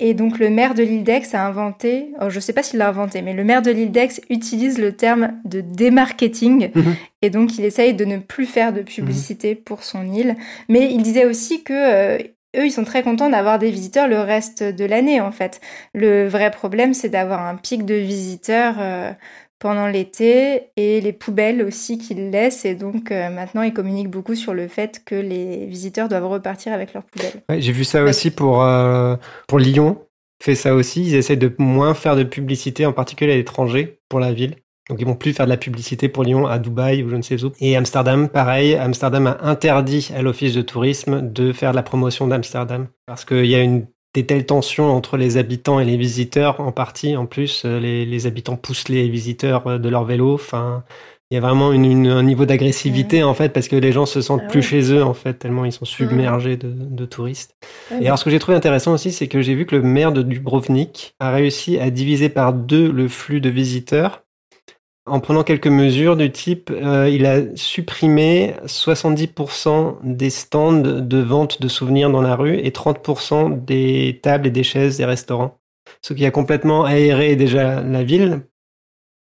Et donc le maire de l'île d'Aix a inventé, oh, je ne sais pas s'il l'a inventé, mais le maire de l'île d'Aix utilise le terme de démarketing. Mmh. Et donc il essaye de ne plus faire de publicité pour son île. Mais il disait aussi que eux, ils sont très contents d'avoir des visiteurs le reste de l'année, en fait. Le vrai problème, c'est d'avoir un pic de visiteurs euh, pendant l'été et les poubelles aussi qu'ils laissent. Et donc, euh, maintenant, ils communiquent beaucoup sur le fait que les visiteurs doivent repartir avec leurs poubelles. J'ai vu ça aussi pour, euh, pour Lyon. Fait ça aussi. Ils essaient de moins faire de publicité, en particulier à l'étranger, pour la ville. Donc ils vont plus faire de la publicité pour Lyon à Dubaï ou je ne sais où. Et Amsterdam, pareil, Amsterdam a interdit à l'office de tourisme de faire de la promotion d'Amsterdam parce qu'il y a une des telles tensions entre les habitants et les visiteurs en partie. En plus, euh, les, les habitants poussent les visiteurs euh, de leur vélo. Enfin, il y a vraiment une, un niveau d'agressivité en fait parce que les gens se sentent ah plus chez eux en fait tellement ils sont submergés de, de, touristes. et alors ce que j'ai trouvé intéressant aussi c'est que j'ai vu que le maire de Dubrovnik a réussi à diviser par deux le flux de visiteurs en prenant quelques mesures du type, euh, il a supprimé 70% des stands de vente de souvenirs dans la rue et 30% des tables et des chaises des restaurants. Ce qui a complètement aéré déjà la ville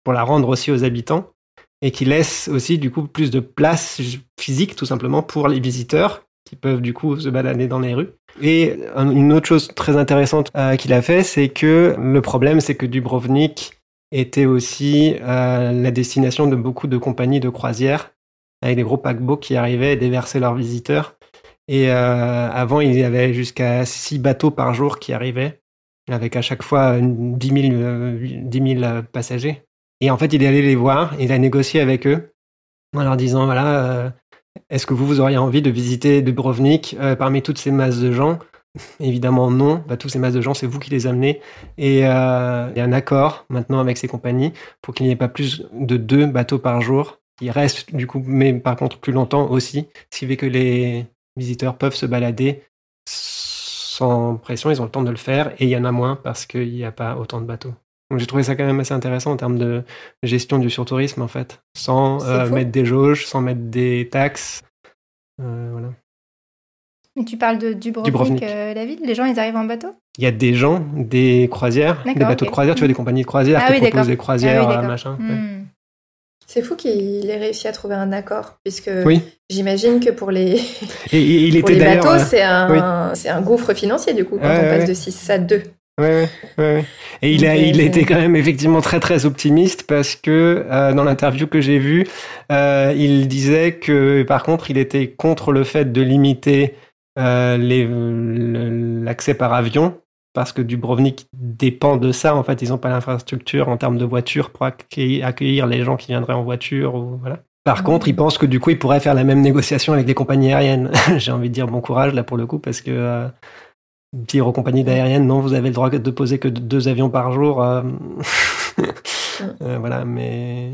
pour la rendre aussi aux habitants et qui laisse aussi du coup plus de place physique tout simplement pour les visiteurs qui peuvent du coup se balader dans les rues. Et une autre chose très intéressante euh, qu'il a fait, c'est que le problème, c'est que Dubrovnik était aussi euh, la destination de beaucoup de compagnies de croisière avec des gros paquebots qui arrivaient et déversaient leurs visiteurs. Et euh, avant, il y avait jusqu'à six bateaux par jour qui arrivaient, avec à chaque fois 10 000, passagers. Et en fait, il est allé les voir, il a négocié avec eux en leur disant, voilà, est-ce que vous, vous auriez envie de visiter Dubrovnik parmi toutes ces masses de gens Évidemment non, bah, tous ces masses de gens, c'est vous qui les amenez. Et euh, il y a un accord maintenant avec ces compagnies pour qu'il n'y ait pas plus de deux bateaux par jour qui restent du coup, mais par contre plus longtemps aussi, ce qui fait que les visiteurs peuvent se balader sans pression, ils ont le temps de le faire, et il y en a moins parce qu'il n'y a pas autant de bateaux. Donc j'ai trouvé ça quand même assez intéressant en termes de gestion du surtourisme en fait, sans euh, mettre des jauges, sans mettre des taxes. Euh, voilà. Mais tu parles de Dubrovnik, euh, la ville Les gens, ils arrivent en bateau? Il y a des gens, des croisières, des bateaux de croisière, tu vois, des compagnies de croisière ah qui proposent des croisières, ah machin. Hmm. C'est fou qu'il ait réussi à trouver un accord, puisque j'imagine que pour les, Et, il pour les bateaux, c'est un, un, gouffre financier, du coup, quand on passe de 6 à 2. Ouais, ouais, Et il a, il était quand même effectivement très très optimiste parce que euh, dans l'interview que j'ai vue, euh, il disait que par contre il était contre le fait de limiter euh, l'accès par avion, parce que Dubrovnik dépend de ça. En fait, ils n'ont pas l'infrastructure en termes de voitures pour accueillir, les gens qui viendraient en voiture. Ou, voilà. Par contre, ils pensent que du coup, ils pourraient faire la même négociation avec les compagnies aériennes. J'ai envie de dire bon courage là pour le coup, parce que euh, dire aux compagnies aériennes, non, vous avez le droit de poser que deux avions par jour. Euh, euh, voilà, mais.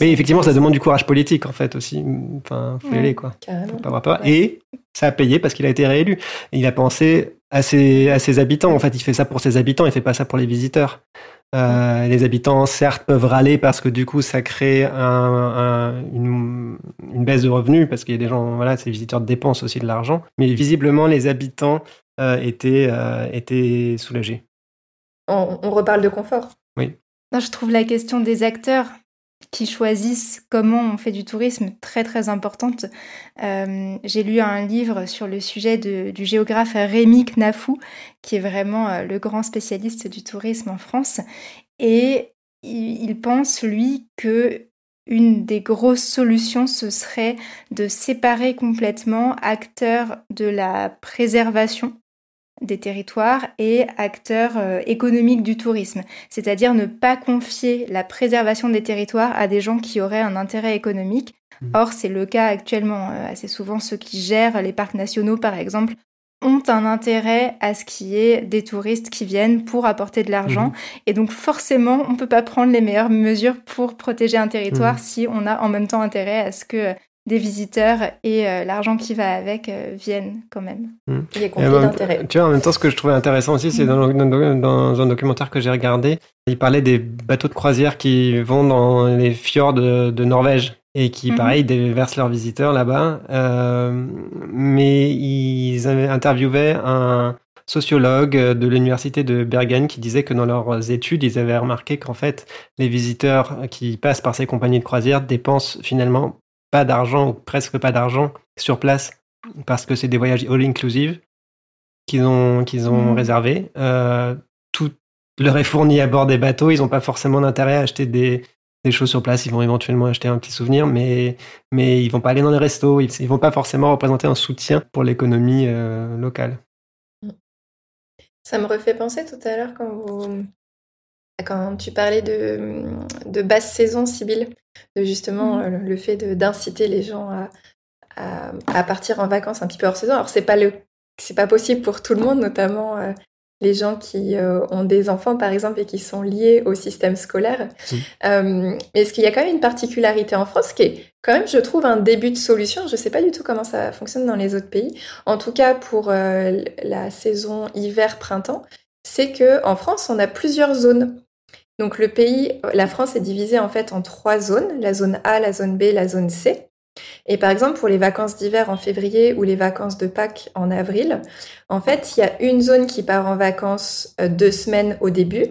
Mais effectivement, ça demande du courage politique, en fait, aussi. Enfin, faut y aller, quoi. pas avoir peur. Et ça a payé parce qu'il a été réélu. Il a pensé à ses, à ses habitants. En fait, il fait ça pour ses habitants, il fait pas ça pour les visiteurs. Euh, les habitants, certes, peuvent râler parce que du coup, ça crée un, une, une, baisse de revenus parce qu'il y a des gens, voilà, ces visiteurs dépensent aussi de l'argent. Mais visiblement, les habitants euh, étaient, euh, étaient soulagés. On, on, reparle de confort. Oui. je trouve la question des acteurs qui choisissent comment on fait du tourisme très très importante. Euh, j'ai lu un livre sur le sujet du géographe Rémi Knafou, qui est vraiment euh, le grand spécialiste du tourisme en France, et il, pense lui que une des grosses solutions ce serait de séparer complètement acteurs de la préservation des territoires et acteurs euh, économiques du tourisme, c'est-à-dire ne pas confier la préservation des territoires à des gens qui auraient un intérêt économique. Mmh. Or, c'est le cas actuellement. Euh, assez souvent, ceux qui gèrent les parcs nationaux, par exemple, ont un intérêt à ce qu'il y ait des touristes qui viennent pour apporter de l'argent. Mmh. Et donc forcément, on ne peut pas prendre les meilleures mesures pour protéger un territoire mmh. si on a en même temps intérêt à ce que des visiteurs et euh, l'argent qui va avec euh, viennent quand même. Hmm. Il y a conflit d'intérêt. Tu vois, en même temps, ce que je trouvais intéressant aussi, c'est dans, dans, un documentaire que j'ai regardé, il parlait des bateaux de croisière qui vont dans les fjords de, Norvège et qui, mhm. pareil, déversent leurs visiteurs là-bas. Euh, mais ils avaient interviewé un sociologue de l'université de Bergen qui disait que dans leurs études, ils avaient remarqué qu'en fait, les visiteurs qui passent par ces compagnies de croisière dépensent finalement pas d'argent ou presque pas d'argent sur place parce que c'est des voyages all inclusive qu'ils ont, qu'ils ont mmh. réservés. Euh, tout leur est fourni à bord des bateaux. Ils n'ont pas forcément d'intérêt à acheter des, des, choses sur place. Ils vont éventuellement acheter un petit souvenir, mais, mais ils vont pas aller dans les restos. Ils, ne vont pas forcément représenter un soutien pour l'économie euh, locale. Ça me refait penser tout à l'heure quand vous, quand tu parlais de, de basse saison, Sibylle, de justement mmh. euh, le fait d'inciter les gens à, à, partir en vacances un petit peu hors saison. Alors, c'est pas le c'est pas possible pour tout le monde, notamment euh, les gens qui euh, ont des enfants, par exemple, et qui sont liés au système scolaire. Mmh. mais est-ce qu'il y a quand même une particularité en France qui est quand même, je trouve, un début de solution? Je ne sais pas du tout comment ça fonctionne dans les autres pays. En tout cas, pour la saison hiver-printemps, c'est que en France, on a plusieurs zones Donc le pays, la France est divisée en fait en trois zones, la zone A, la zone B, la zone C. Et par exemple, pour les vacances d'hiver en février ou les vacances de Pâques en avril, en fait, il y a une zone qui part en vacances euh, deux semaines au début.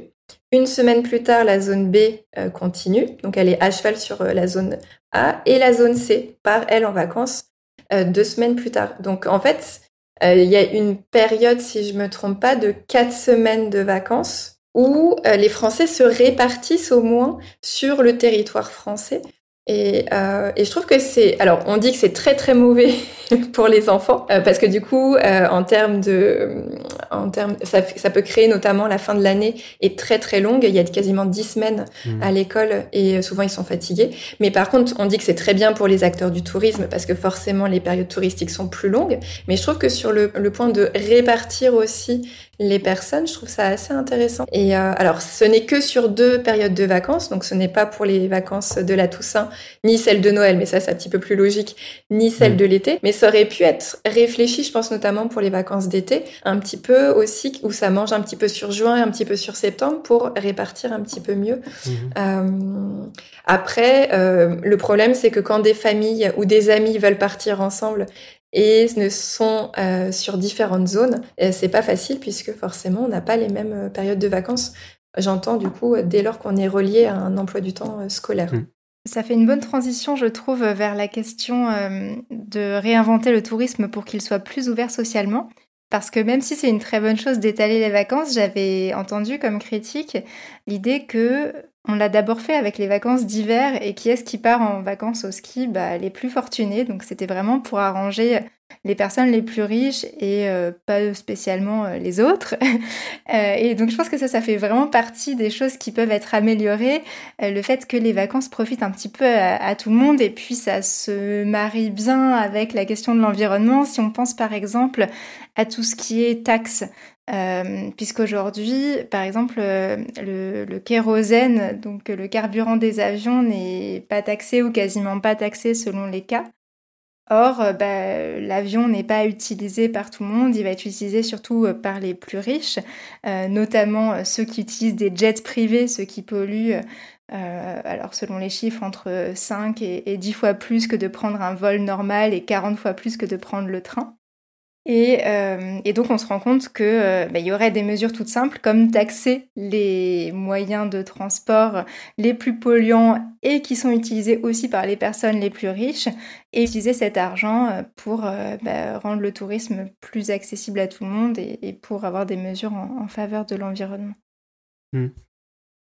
Une semaine plus tard, la zone B euh, continue, donc elle est à cheval sur euh, la zone A, et la zone C part, elle, en vacances deux semaines plus tard. Donc en fait, il y a une période, si je me trompe pas, de quatre semaines de vacances où les Français se répartissent au moins sur le territoire français et, euh, et, je trouve que c'est, alors on dit que c'est très très mauvais pour les enfants euh, parce que du coup, euh, en termes de, en termes, ça, ça, peut créer notamment la fin de l'année est très très longue. Il y a quasiment dix semaines mmh. à l'école et souvent ils sont fatigués. Mais par contre, on dit que c'est très bien pour les acteurs du tourisme parce que forcément les périodes touristiques sont plus longues. Mais je trouve que sur le, le point de répartir aussi les personnes, je trouve ça assez intéressant. Et euh, alors, ce n'est que sur deux périodes de vacances, donc ce n'est pas pour les vacances de la Toussaint, ni celle de Noël, mais ça c'est un petit peu plus logique, ni celle mm. de l'été. Mais ça aurait pu être réfléchi, je pense notamment pour les vacances d'été, un petit peu aussi, où ça mange un petit peu sur juin, un petit peu sur septembre, pour répartir un petit peu mieux. Mm-hmm. Euh, après, euh, le problème, c'est que quand des familles ou des amis veulent partir ensemble et ne sont euh, sur différentes zones. C'est pas facile puisque forcément on n'a pas les mêmes euh, périodes de vacances. J'entends du coup dès lors qu'on est relié à un emploi du temps euh, scolaire. Mmh. Ça fait une bonne transition, je trouve, vers la question de réinventer le tourisme pour qu'il soit plus ouvert socialement. Parce que même si c'est une très bonne chose d'étaler les vacances, j'avais entendu comme critique l'idée que on l'a d'abord fait avec les vacances d'hiver et qui est-ce qui part en vacances au ski? Bah, Les plus fortunés. Donc c'était vraiment pour arranger les personnes les plus riches et euh, pas spécialement euh, les autres. Euh, et donc je pense que ça, ça fait vraiment partie des choses qui peuvent être améliorées. le fait que les vacances profitent un petit peu à, tout le monde et puis ça se marie bien avec la question de l'environnement. Si on pense par exemple à tout ce qui est taxes, puisqu'aujourd'hui, par exemple, le, le, kérosène, donc le carburant des avions, n'est pas taxé ou quasiment pas taxé selon les cas. Or, euh, bah, l'avion n'est pas utilisé par tout le monde, il va être utilisé surtout euh, par les plus riches, euh, notamment ceux qui utilisent des jets privés, ceux qui polluent, alors selon les chiffres, entre 5 et, et 10 fois plus que de prendre un vol normal et 40 fois plus que de prendre le train. Euh, et, donc on se rend compte qu'il euh, bah, y aurait des mesures toutes simples comme taxer les moyens de transport les plus polluants et qui sont utilisés aussi par les personnes les plus riches et utiliser cet argent euh, pour bah, rendre le tourisme plus accessible à tout le monde et, pour avoir des mesures en, faveur de l'environnement. Mmh.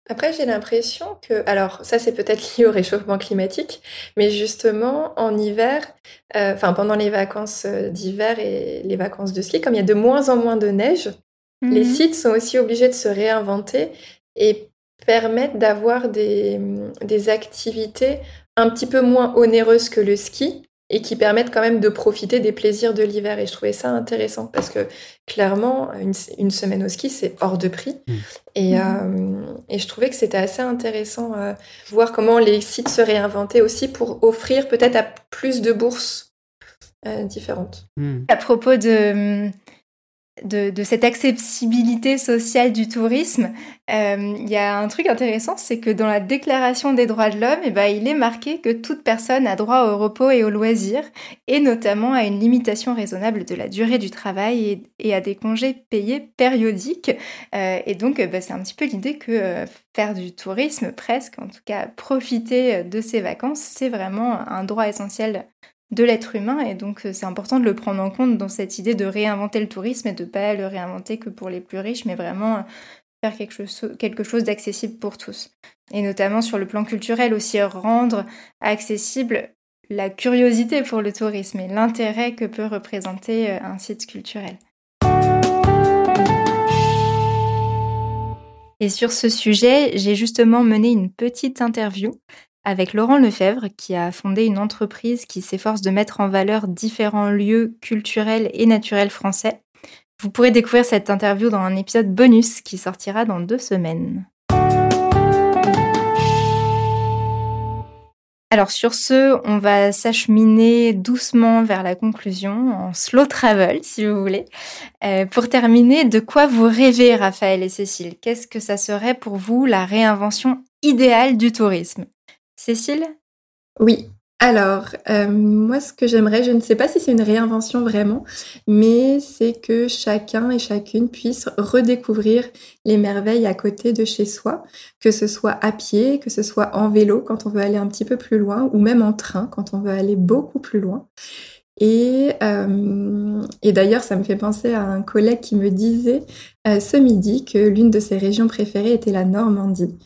Après, j'ai l'impression que, alors ça c'est peut-être lié au réchauffement climatique, mais justement en hiver, euh, enfin pendant les vacances euh, d'hiver et les vacances de ski, comme il y a de moins en moins de neige, les mhm. sites sont aussi obligés de se réinventer et permettent d'avoir des, des activités un petit peu moins onéreuses que le ski, et qui permettent quand même de profiter des plaisirs de l'hiver. Et je trouvais ça intéressant parce que clairement, une, semaine au ski, c'est hors de prix. Mm. Et, euh, et, je trouvais que c'était assez intéressant euh, voir comment les sites se réinventaient aussi pour offrir peut-être à plus de bourses euh, différentes. Mm. À propos de de, cette accessibilité sociale du tourisme, euh, il y a un truc intéressant, c'est que dans la Déclaration des droits de l'homme, eh ben, il est marqué que toute personne a droit au repos et au loisir, et notamment à une limitation raisonnable de la durée du travail et, à des congés payés périodiques. Euh, et donc, bah, c'est un petit peu l'idée que euh, faire du tourisme, presque, en tout cas profiter de ses vacances, c'est vraiment un droit essentiel de l'être humain et donc euh, c'est important de le prendre en compte dans cette idée de réinventer le tourisme et de pas le réinventer que pour les plus riches mais vraiment euh, faire quelque chose, quelque chose d'accessible pour tous. Et notamment sur le plan culturel aussi rendre accessible la curiosité pour le tourisme et l'intérêt que peut représenter euh, un site culturel. Et sur ce sujet, j'ai justement mené une petite interview avec Laurent Lefebvre, qui a fondé une entreprise qui s'efforce de mettre en valeur différents lieux culturels et naturels français. Vous pourrez découvrir cette interview dans un épisode bonus qui sortira dans deux semaines. Alors sur ce, on va s'acheminer doucement vers la conclusion, en slow travel si vous voulez. Euh, pour terminer, de quoi vous rêvez, Raphaël et Cécile? Qu'est-ce que ça serait pour vous la réinvention idéale du tourisme? Cécile? Oui, alors, euh, moi, ce que j'aimerais, je ne sais pas si c'est une réinvention vraiment, mais c'est que chacun et chacune puisse redécouvrir les merveilles à côté de chez soi, que ce soit à pied, que ce soit en vélo quand on veut aller un petit peu plus loin, ou même en train quand on veut aller beaucoup plus loin. Et, euh, d'ailleurs, ça me fait penser à un collègue qui me disait euh, ce midi que l'une de ses régions préférées était la Normandie.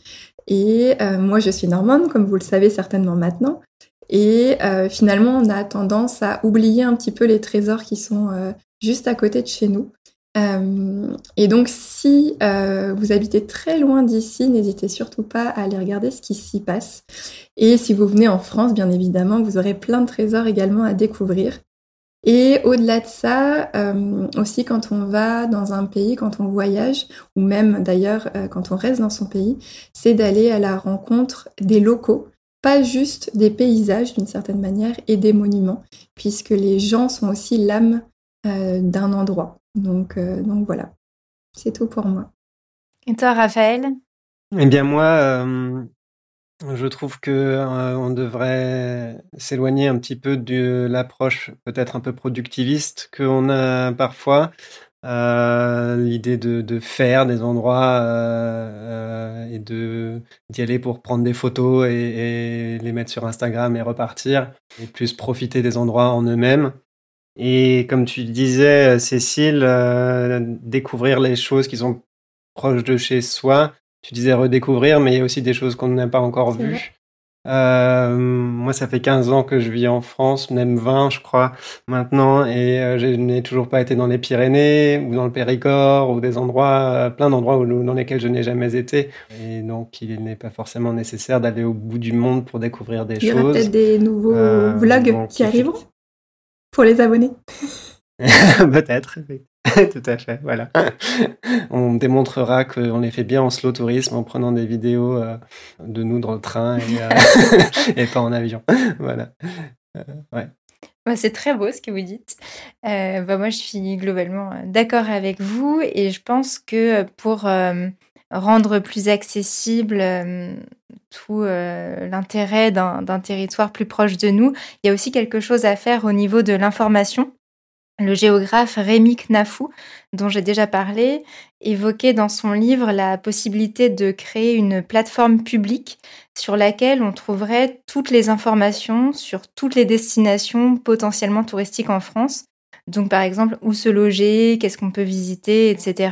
Et moi, je suis normande, comme vous le savez certainement maintenant. Et euh, finalement, on a tendance à oublier un petit peu les trésors qui sont euh, juste à côté de chez nous. Euh, et donc, si vous habitez très loin d'ici, n'hésitez surtout pas à aller regarder ce qui s'y passe. Et si vous venez en France, bien évidemment, vous aurez plein de trésors également à découvrir. Et au-delà de ça, aussi quand on va dans un pays, quand on voyage, ou même d'ailleurs quand on reste dans son pays, c'est d'aller à la rencontre des locaux pas juste des paysages d'une certaine manière et des monuments, puisque les gens sont aussi l'âme euh, d'un endroit. Donc, euh, donc voilà, c'est tout pour moi. Et toi, Raphaël? Eh bien moi, euh, je trouve que on devrait s'éloigner un petit peu de l'approche peut-être un peu productiviste qu'on a parfois. Euh, l'idée de, faire des endroits euh, euh, et d'y aller pour prendre des photos et, et, les mettre sur Instagram et repartir, et plus profiter des endroits en eux-mêmes. Et comme tu disais, Cécile, euh, découvrir les choses qui sont proches de chez soi. Tu disais redécouvrir, mais il y a aussi des choses qu'on n'a pas encore vues. Euh, moi, ça fait 15 ans que je vis en France, même 20, je crois, maintenant, et euh, je n'ai toujours pas été dans les Pyrénées ou dans le Périgord ou des endroits, euh, plein d'endroits dans lesquels je n'ai jamais été. Et donc, il n'est pas forcément nécessaire d'aller au bout du monde pour découvrir des choses. Il y aura peut-être des nouveaux vlogs qui arriveront pour les abonnés. peut-être. Tout à fait, voilà. On démontrera qu'on les fait bien en slow tourisme en prenant des vidéos euh, de nous dans le train et, euh, pas en avion. Voilà. Euh, ouais. c'est très beau ce que vous dites. Bah, moi, je suis globalement d'accord avec vous et je pense que pour rendre plus accessible tout l'intérêt d'un territoire plus proche de nous, il y a aussi quelque chose à faire au niveau de l'information le géographe Rémi Knafou, dont j'ai déjà parlé, évoquait dans son livre la possibilité de créer une plateforme publique sur laquelle on trouverait toutes les informations sur toutes les destinations potentiellement touristiques en France. Donc par exemple, où se loger, qu'est-ce qu'on peut visiter, etc.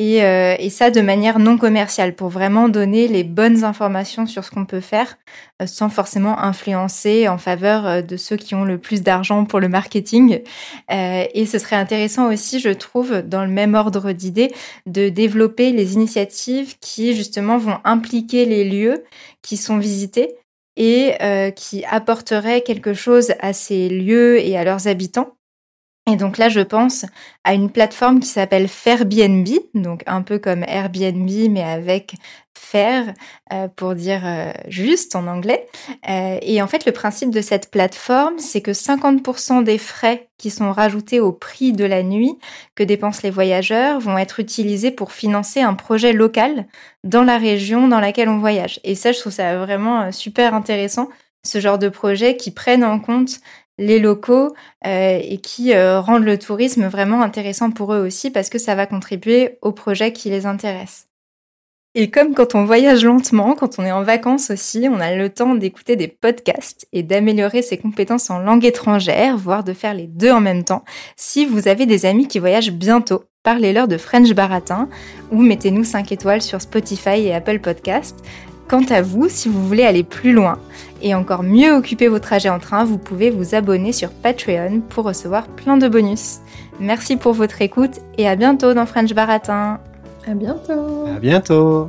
Euh, et, ça de manière non commerciale pour vraiment donner les bonnes informations sur ce qu'on peut faire euh, sans forcément influencer en faveur euh, de ceux qui ont le plus d'argent pour le marketing. et ce serait intéressant aussi, je trouve, dans le même ordre d'idées, de développer les initiatives qui justement vont impliquer les lieux qui sont visités et qui apporteraient quelque chose à ces lieux et à leurs habitants et donc là, je pense à une plateforme qui s'appelle Fairbnb, donc un peu comme Airbnb, mais avec faire euh, pour dire euh, juste en anglais. Euh, et en fait, le principe de cette plateforme, c'est que 50% des frais qui sont rajoutés au prix de la nuit que dépensent les voyageurs vont être utilisés pour financer un projet local dans la région dans laquelle on voyage. Et ça, je trouve ça vraiment super intéressant, ce genre de projet qui prennent en compte les locaux euh, et qui euh, rendent le tourisme vraiment intéressant pour eux aussi parce que ça va contribuer aux projets qui les intéressent. Et comme quand on voyage lentement, quand on est en vacances aussi, on a le temps d'écouter des podcasts et d'améliorer ses compétences en langue étrangère, voire de faire les deux en même temps. Si vous avez des amis qui voyagent bientôt, parlez-leur de French Baratin ou mettez-nous 5 étoiles sur Spotify et Apple Podcasts. Quant à vous, si vous voulez aller plus loin et encore mieux occuper vos trajets en train, vous pouvez vous abonner sur Patreon pour recevoir plein de bonus. Merci pour votre écoute et à bientôt dans French Baratin. À bientôt. À bientôt.